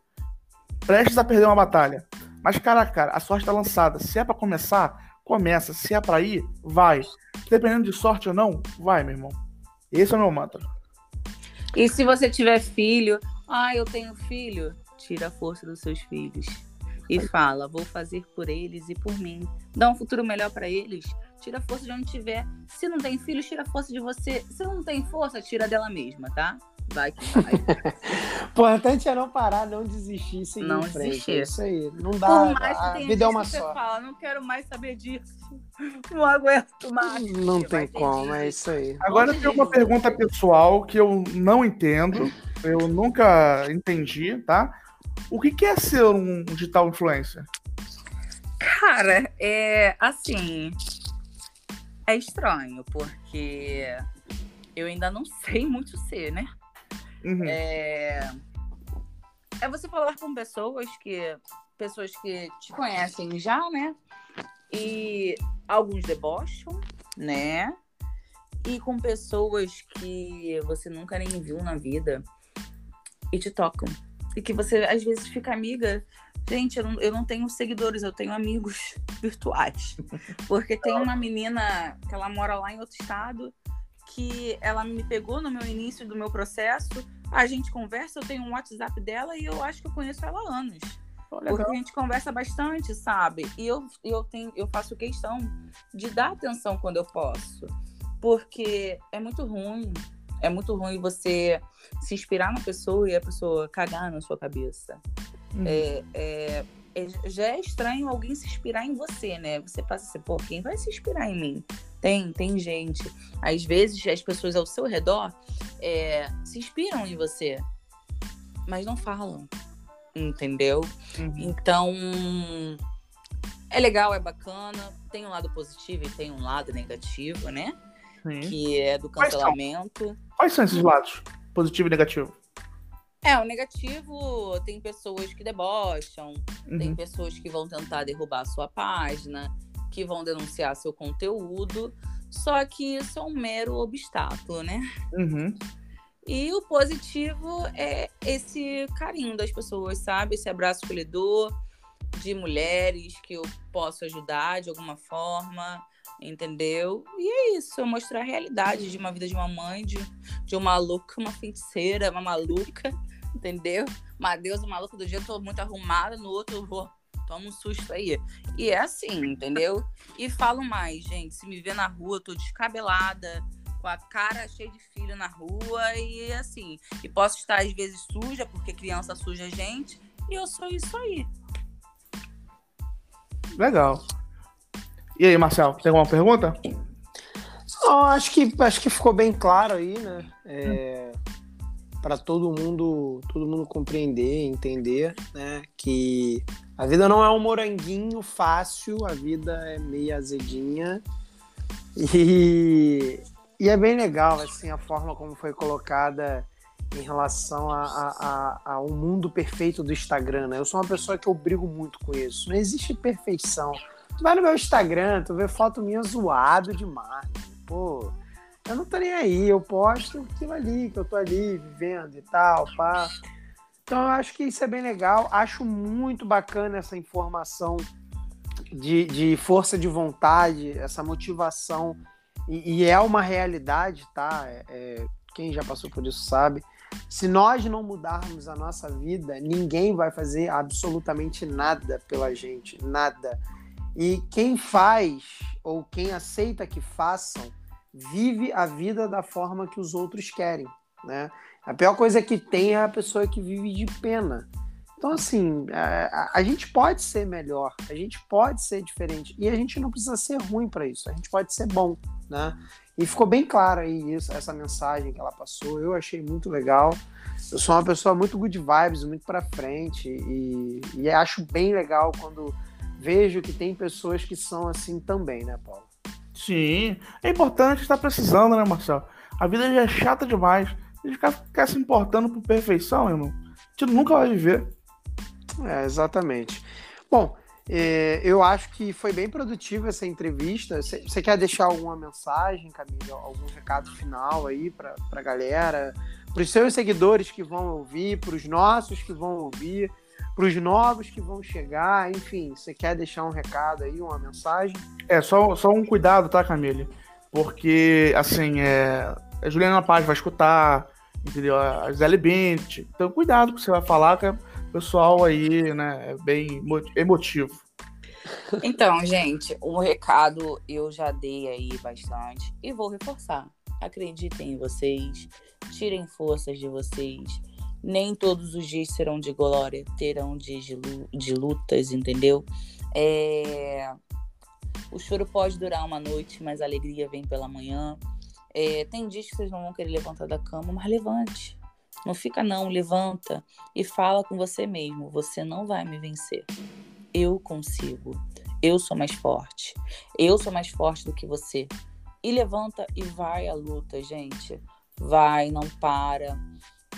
Prestes a perder uma batalha. Mas, cara cara, a sorte tá lançada. Se é para começar, começa. Se é para ir, vai. Dependendo de sorte ou não, vai, meu irmão. Esse é o meu mantra. E se você tiver filho, ah, eu tenho filho, tira a força dos seus filhos e fala: vou fazer por eles e por mim. Dá um futuro melhor para eles. Tira a força de onde tiver. Se não tem filhos, tira a força de você. Se não tem força, tira dela mesma, tá? Vai que vai. Importante é não parar, não desistir, seguir não em frente. Desistir. É isso aí. Não dá. Por mais que a vida é uma só. Você fala, não quero mais saber disso. Não aguento mais. Não tem como, é isso aí. Agora tem uma pergunta pessoal que eu não entendo. Eu nunca entendi, tá? O que, que é ser um digital influencer? Cara, é assim. É estranho, porque eu ainda não sei muito ser, né? Uhum. É... é você falar com pessoas que. Pessoas que te conhecem já, né? E alguns debocham, né? E com pessoas que você nunca nem viu na vida e te tocam. E que você às vezes fica amiga. Gente, eu não, eu não tenho seguidores, eu tenho amigos virtuais. Porque tem uma menina que ela mora lá em outro estado que ela me pegou no meu início do meu processo. A gente conversa, eu tenho um WhatsApp dela e eu acho que eu conheço ela há anos. porque a gente conversa bastante, sabe? E eu, eu, tenho, eu faço questão de dar atenção quando eu posso. Porque é muito ruim é muito ruim você se inspirar na pessoa e a pessoa cagar na sua cabeça. Uhum. É, é, é, já é estranho alguém se inspirar em você, né? Você passa assim, pô, quem vai se inspirar em mim? Tem, tem gente. Às vezes as pessoas ao seu redor é, se inspiram em você, mas não falam, entendeu? Uhum. Então, é legal, é bacana, tem um lado positivo e tem um lado negativo, né? Sim. que é do cancelamento. Quais são? Quais são esses lados? Positivo e negativo? É, o negativo tem pessoas que debocham, uhum. tem pessoas que vão tentar derrubar a sua página, que vão denunciar seu conteúdo, só que isso é um mero obstáculo, né? Uhum. E o positivo é esse carinho das pessoas, sabe? Esse abraço que eu lhe dou, de mulheres que eu posso ajudar de alguma forma, entendeu? E é isso, mostrar a realidade de uma vida de uma mãe, de, de uma maluca, uma feiticeira, uma maluca, entendeu? Uma deusa maluca do dia, eu tô muito arrumada, no outro eu vou, toma um susto aí. E é assim, entendeu? E falo mais, gente, se me ver na rua, eu tô descabelada, com a cara cheia de filho na rua e assim, e posso estar às vezes suja, porque criança suja a gente, e eu sou isso aí. Legal. E aí, Marcel, tem alguma pergunta? Não, acho que, acho que ficou bem claro aí, né? É, para todo mundo, todo mundo compreender, entender, né? Que a vida não é um moranguinho fácil, a vida é meio azedinha. E, e é bem legal, assim, a forma como foi colocada em relação a, a, a, a, um mundo perfeito do Instagram, né? Eu sou uma pessoa que eu brigo muito com isso. Não existe perfeição. Tu vai no meu Instagram, tu vê foto minha zoado demais. Pô, eu não tô nem aí, eu posto aquilo ali, que eu tô ali vivendo e tal, pá. Então eu acho que isso é bem legal. Acho muito bacana essa informação de, de força de vontade, essa motivação. E, e é uma realidade, tá? É, é, quem já passou por isso sabe. Se nós não mudarmos a nossa vida, ninguém vai fazer absolutamente nada pela gente, nada. E quem faz ou quem aceita que façam vive a vida da forma que os outros querem, né? A pior coisa que tem é a pessoa que vive de pena. Então, assim, a, a, gente pode ser melhor, a gente pode ser diferente e a gente não precisa ser ruim para isso, a gente pode ser bom, né? E ficou bem claro aí isso, essa mensagem que ela passou, eu achei muito legal. Eu sou uma pessoa muito good vibes, muito para frente e, e acho bem legal quando vejo que tem pessoas que são assim também, né, Paulo? Sim, é importante estar precisando, né, Marcelo? A vida já é chata demais. A gente ficar, ficar se importando por perfeição, irmão, a gente nunca vai viver. É, exatamente. Bom, é, eu acho que foi bem produtiva essa entrevista. Você quer deixar alguma mensagem, Camila? Algum recado final aí para a galera? Para os seus seguidores que vão ouvir, para os nossos que vão ouvir? Para os novos que vão chegar, enfim, você quer deixar um recado aí, uma mensagem? É, só, só um cuidado, tá, Camille? Porque, assim, é, a Juliana Paz vai escutar, entendeu? A Zé Bint. Então, cuidado com o que você vai falar, que o pessoal aí, né, é bem emotivo. Então, gente, o um recado eu já dei aí bastante e vou reforçar. Acreditem em vocês, tirem forças de vocês. Nem todos os dias serão de glória, terão dias de, lutas, entendeu? É... O choro pode durar uma noite, mas a alegria vem pela manhã. É... Tem dias que vocês não vão querer levantar da cama, mas levante. Não fica não, levanta e fala com você mesmo. Você não vai me vencer. Eu consigo. Eu sou mais forte. Eu sou mais forte do que você. E levanta e vai à luta, gente. Vai, não para.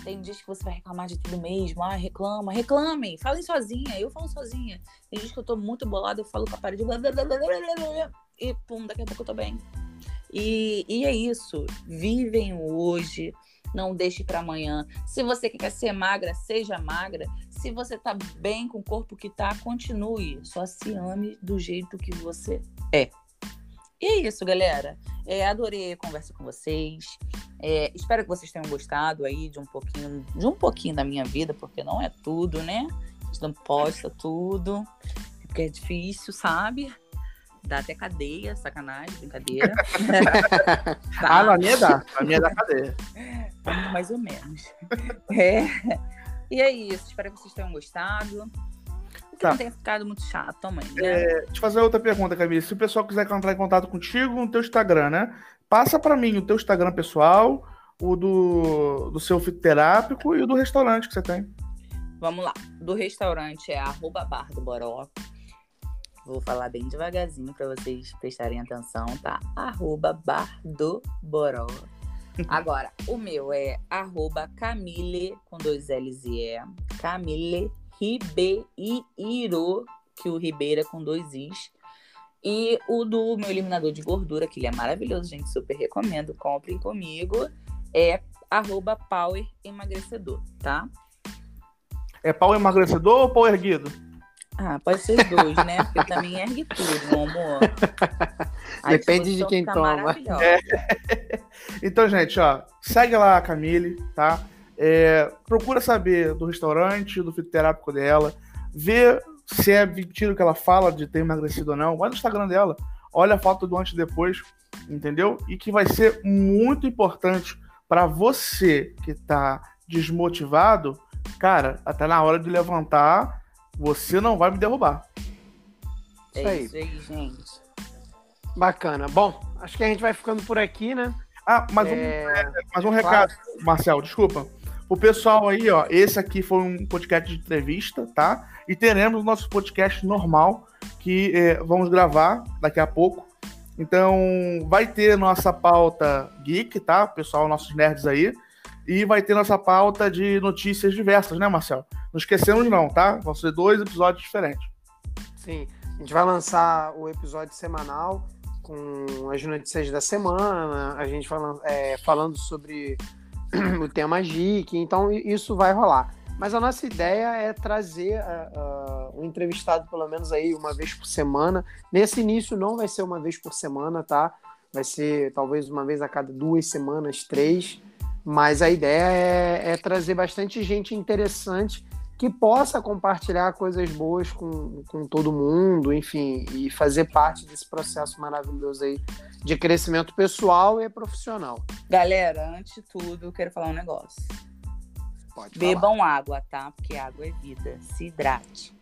Tem dias que você vai reclamar de tudo mesmo. Ah, reclama, reclame. Falem sozinha. Eu falo sozinha. Tem dias que eu tô muito bolada, eu falo com a parede. E pum, daqui a pouco eu tô bem. E, e é isso. Vivem hoje. Não deixe para amanhã. Se você quer ser magra, seja magra. Se você tá bem com o corpo que tá, continue. Só se ame do jeito que você é. E é isso, galera. É, adorei a conversa com vocês. É, espero que vocês tenham gostado aí de um pouquinho, de um pouquinho da minha vida, porque não é tudo, né? A gente não posta tudo, porque é difícil, sabe? Dá até cadeia, sacanagem, brincadeira. tá. Ah, na minha dá, na minha dá cadeia. Mais ou menos. É. E é isso, espero que vocês tenham gostado. Que tá. não tenha ficado muito chato também, né? É, deixa eu fazer outra pergunta, Camila. Se o pessoal quiser entrar em contato contigo no teu Instagram, né? Passa para mim o teu Instagram pessoal, o do, do seu fitoterápico e o do restaurante que você tem. Vamos lá. Do restaurante é arroba bar do Boró. Vou falar bem devagarzinho para vocês prestarem atenção, tá? Arroba bar do Boró. Agora, o meu é arroba Camille, com dois L's e E. Camille Ribeiro, que o Ribeira é com dois Is. E o do meu eliminador de gordura, que ele é maravilhoso, gente, super recomendo. Comprem comigo. É arroba Power Emagrecedor, tá? É Power Emagrecedor ou Power Erguido? Ah, pode ser os dois, né? Porque também ergue tudo, meu amor. Depende de quem toma. É. Então, gente, ó, segue lá a Camille, tá? É, procura saber do restaurante, do fitoterápico dela, vê se é mentira o que ela fala de ter emagrecido ou não. Vai no Instagram dela, olha a foto do antes e depois, entendeu? E que vai ser muito importante para você que tá desmotivado, cara, até na hora de levantar, você não vai me derrubar. É isso aí, isso aí gente. Bacana. Bom, acho que a gente vai ficando por aqui, né? Ah, mais, é... um, mais um recado, claro. Marcel, desculpa. O pessoal aí, ó, esse aqui foi um podcast de entrevista, tá? E teremos nosso podcast normal, que é, vamos gravar daqui a pouco. Então, vai ter nossa pauta geek, tá? Pessoal, nossos nerds aí. E vai ter nossa pauta de notícias diversas, né, Marcel? Não esquecemos, não, tá? Vão ser dois episódios diferentes. Sim, a gente vai lançar o episódio semanal com as notícias da semana, a gente é, falando sobre o tema geek, então isso vai rolar. Mas a nossa ideia é trazer uh, um entrevistado pelo menos aí uma vez por semana. Nesse início não vai ser uma vez por semana, tá? Vai ser talvez uma vez a cada duas semanas, três. Mas a ideia é, é trazer bastante gente interessante que possa compartilhar coisas boas com, com todo mundo, enfim, e fazer parte desse processo maravilhoso aí de crescimento pessoal e profissional. Galera, antes de tudo, eu quero falar um negócio. Pode Bebam falar. água, tá? Porque água é vida. Se hidrate.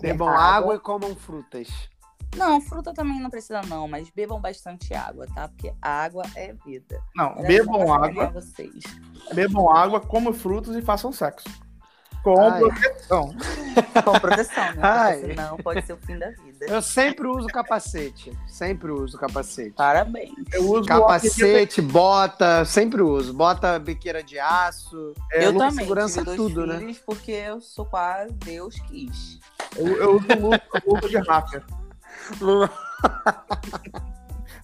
Bebam água... água e comam frutas. Não, fruta também não precisa não, mas bebam bastante água, tá? Porque água é vida. Não, bebam água. Vocês. Bebam água, comam frutas e façam sexo. Com Ai. proteção. Com proteção, né? Ai. Porque senão pode ser o fim da vida. Eu sempre uso capacete. Sempre uso capacete. Parabéns. Eu uso capacete, bota, sempre uso. Bota biqueira de aço. É, eu também. Segurança tudo, né? Porque eu sou quase Deus quis. Eu, eu uso luva de hacker.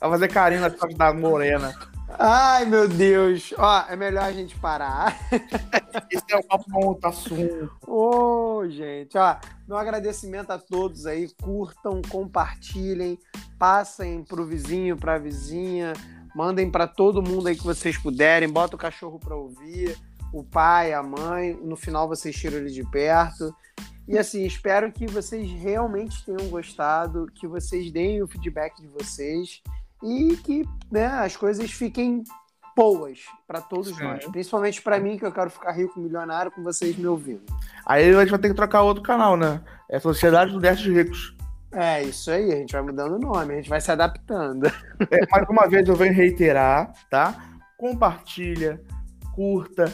Vai fazer carinho na da morena. Ai, meu Deus. Ó, é melhor a gente parar. Esse é o papo outro assunto. Ô, oh, gente. Ó, meu agradecimento a todos aí. Curtam, compartilhem, passem pro vizinho, pra vizinha. Mandem para todo mundo aí que vocês puderem. Bota o cachorro para ouvir, o pai, a mãe. No final vocês tiram ele de perto. E assim, espero que vocês realmente tenham gostado, que vocês deem o feedback de vocês e que né, as coisas fiquem boas para todos Sim. nós. Principalmente para mim, que eu quero ficar rico, milionário, com vocês me ouvindo. Aí a gente vai ter que trocar outro canal, né? É a Sociedade do Nerds Ricos. É, isso aí, a gente vai mudando o nome, a gente vai se adaptando. É, mais uma vez eu venho reiterar, tá? Compartilha, curta,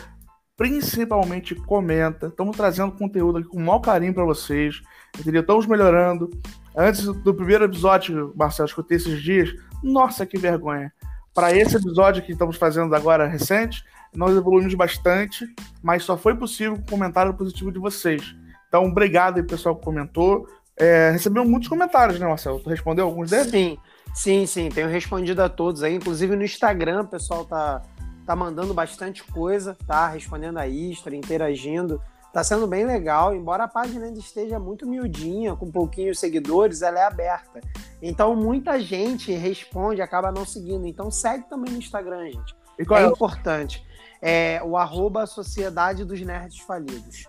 principalmente comenta. Estamos trazendo conteúdo aqui com o maior carinho para vocês, entendeu? Estamos melhorando. Antes do primeiro episódio, Marcelo, escutei esses dias, nossa, que vergonha. Para esse episódio que estamos fazendo agora recente, nós evoluímos bastante, mas só foi possível com o comentário positivo de vocês. Então, obrigado aí, pessoal que comentou. É, recebeu muitos comentários, né, Marcelo? Tu respondeu alguns deles? Sim, sim, sim. Tenho respondido a todos aí. Inclusive no Instagram, o pessoal tá, tá mandando bastante coisa, tá? Respondendo a Istra, interagindo. Tá sendo bem legal, embora a página ainda esteja muito miudinha, com pouquinhos seguidores, ela é aberta. Então muita gente responde, acaba não seguindo. Então segue também no Instagram, gente. é, é importante. É o arroba Sociedade dos Nerds Falidos.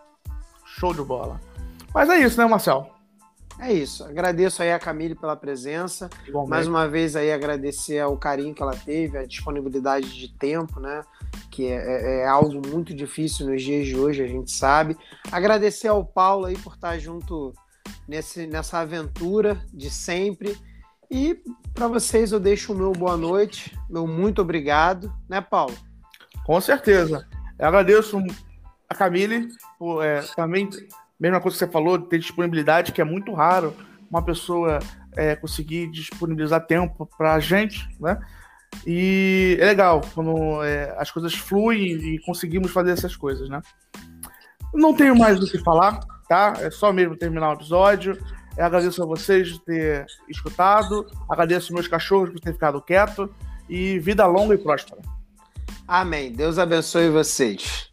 Show de bola. Mas é isso, né, Marcel? É isso. Agradeço aí a Camille pela presença. Igualmente. Mais uma vez aí agradecer o carinho que ela teve, a disponibilidade de tempo, né? que é, é, é, algo muito difícil nos dias de hoje, a gente sabe. Agradecer ao Paulo aí por estar junto nesse, nessa aventura de sempre. E para vocês eu deixo o meu boa noite, meu muito obrigado, né, Paulo? Com certeza. Eu agradeço a Camille por é, também, mesma coisa que você falou, ter disponibilidade, que é muito raro uma pessoa é, conseguir disponibilizar tempo para a gente, né? E é legal quando é, as coisas fluem e conseguimos fazer essas coisas, né? Não tenho mais do que falar, tá? É só mesmo terminar o episódio. Eu agradeço a vocês de ter escutado. Agradeço meus cachorros por ter ficado quieto. E vida longa e próspera. Amém. Deus abençoe vocês.